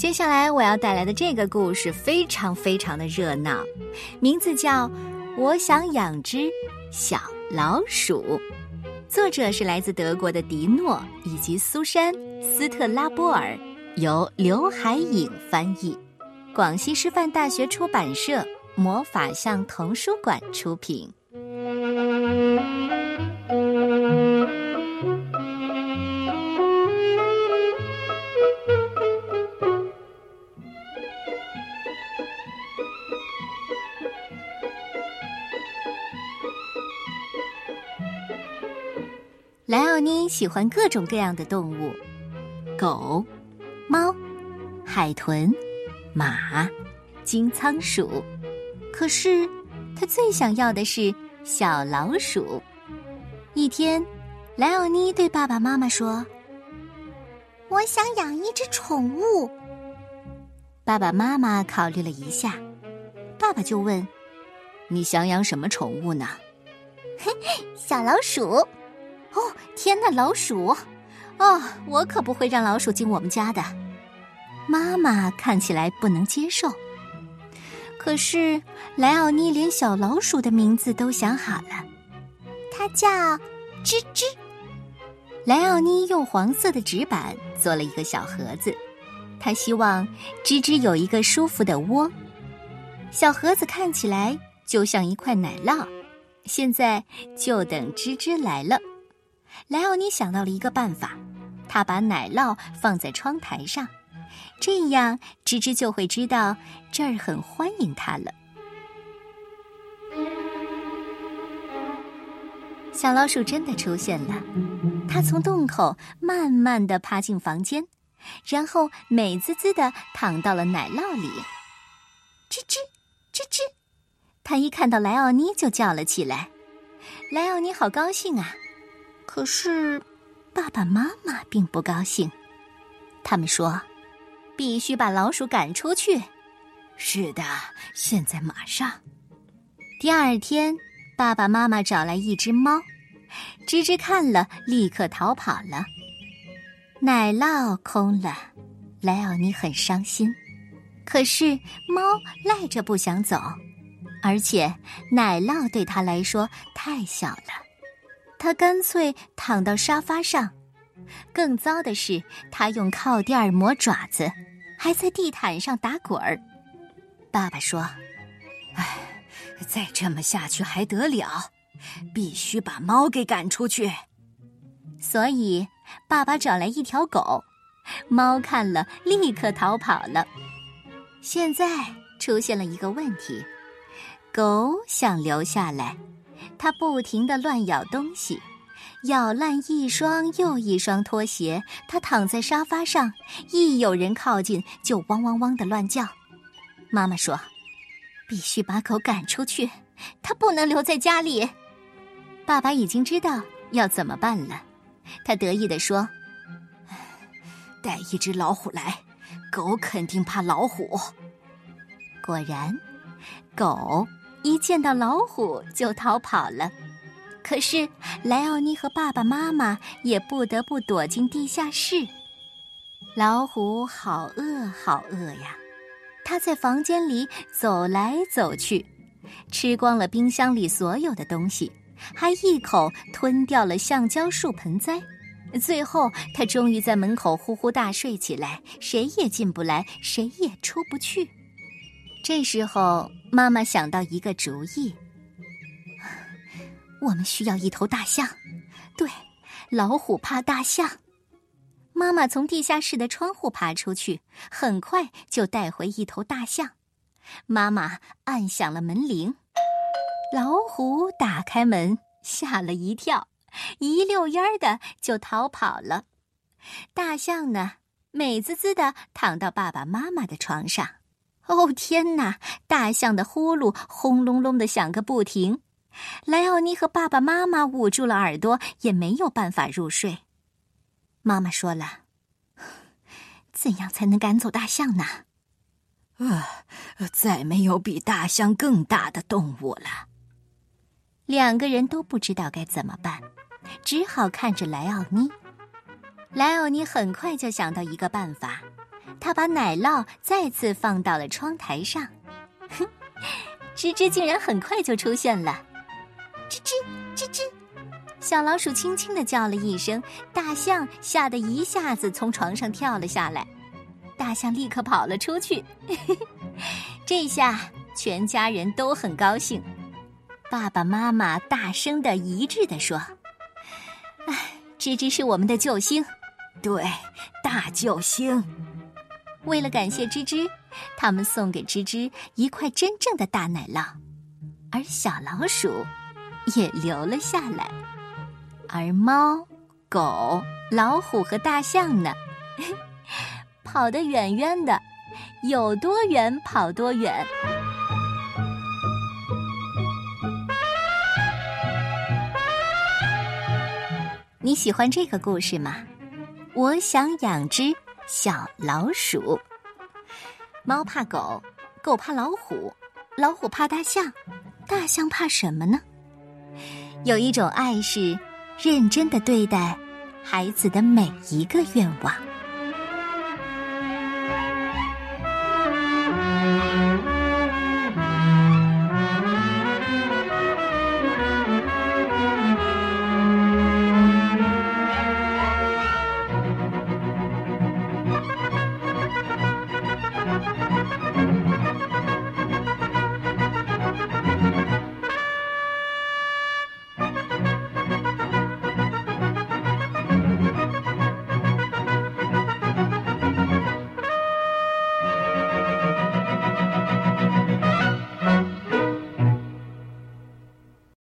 接下来我要带来的这个故事非常非常的热闹，名字叫《我想养只小老鼠》，作者是来自德国的迪诺以及苏珊·斯特拉波尔，由刘海颖翻译，广西师范大学出版社魔法象童书馆出品。莱奥妮喜欢各种各样的动物：狗、猫、海豚、马、金仓鼠。可是，他最想要的是小老鼠。一天，莱奥妮对爸爸妈妈说：“我想养一只宠物。”爸爸妈妈考虑了一下，爸爸就问：“你想养什么宠物呢？”“嘿，小老鼠。”哦，天哪，老鼠！哦，我可不会让老鼠进我们家的。妈妈看起来不能接受。可是莱奥妮连小老鼠的名字都想好了，它叫吱吱。莱奥妮用黄色的纸板做了一个小盒子，他希望吱吱有一个舒服的窝。小盒子看起来就像一块奶酪，现在就等吱吱来了。莱奥尼想到了一个办法，他把奶酪放在窗台上，这样吱吱就会知道这儿很欢迎他了。小老鼠真的出现了，它从洞口慢慢的爬进房间，然后美滋滋的躺到了奶酪里。吱吱，吱吱，它一看到莱奥尼就叫了起来。莱奥尼好高兴啊！可是，爸爸妈妈并不高兴。他们说：“必须把老鼠赶出去。”是的，现在马上。第二天，爸爸妈妈找来一只猫，吱吱看了，立刻逃跑了。奶酪空了，莱奥尼很伤心。可是猫赖着不想走，而且奶酪对他来说太小了。他干脆躺到沙发上，更糟的是，他用靠垫磨爪子，还在地毯上打滚儿。爸爸说：“哎，再这么下去还得了？必须把猫给赶出去。”所以，爸爸找来一条狗，猫看了立刻逃跑了。现在出现了一个问题，狗想留下来。他不停的乱咬东西，咬烂一双又一双拖鞋。他躺在沙发上，一有人靠近就汪汪汪的乱叫。妈妈说：“必须把狗赶出去，它不能留在家里。”爸爸已经知道要怎么办了，他得意地说：“带一只老虎来，狗肯定怕老虎。”果然，狗。一见到老虎就逃跑了，可是莱奥尼和爸爸妈妈也不得不躲进地下室。老虎好饿好饿呀，它在房间里走来走去，吃光了冰箱里所有的东西，还一口吞掉了橡胶树盆栽。最后，它终于在门口呼呼大睡起来，谁也进不来，谁也出不去。这时候，妈妈想到一个主意：我们需要一头大象。对，老虎怕大象。妈妈从地下室的窗户爬出去，很快就带回一头大象。妈妈按响了门铃，老虎打开门，吓了一跳，一溜烟儿的就逃跑了。大象呢，美滋滋的躺到爸爸妈妈的床上。哦天哪！大象的呼噜轰隆隆的响个不停，莱奥尼和爸爸妈妈捂住了耳朵，也没有办法入睡。妈妈说了：“怎样才能赶走大象呢？”呃，再没有比大象更大的动物了。两个人都不知道该怎么办，只好看着莱奥尼。莱奥尼很快就想到一个办法。他把奶酪再次放到了窗台上。吱吱竟然很快就出现了。吱吱吱吱，小老鼠轻轻的叫了一声，大象吓得一下子从床上跳了下来。大象立刻跑了出去。这下全家人都很高兴。爸爸妈妈大声的一致的说：“哎，吱吱是我们的救星，对，大救星。”为了感谢吱吱，他们送给吱吱一块真正的大奶酪，而小老鼠也留了下来。而猫、狗、老虎和大象呢，跑得远远的，有多远跑多远。你喜欢这个故事吗？我想养只小老鼠。猫怕狗，狗怕老虎，老虎怕大象，大象怕什么呢？有一种爱是认真的对待孩子的每一个愿望。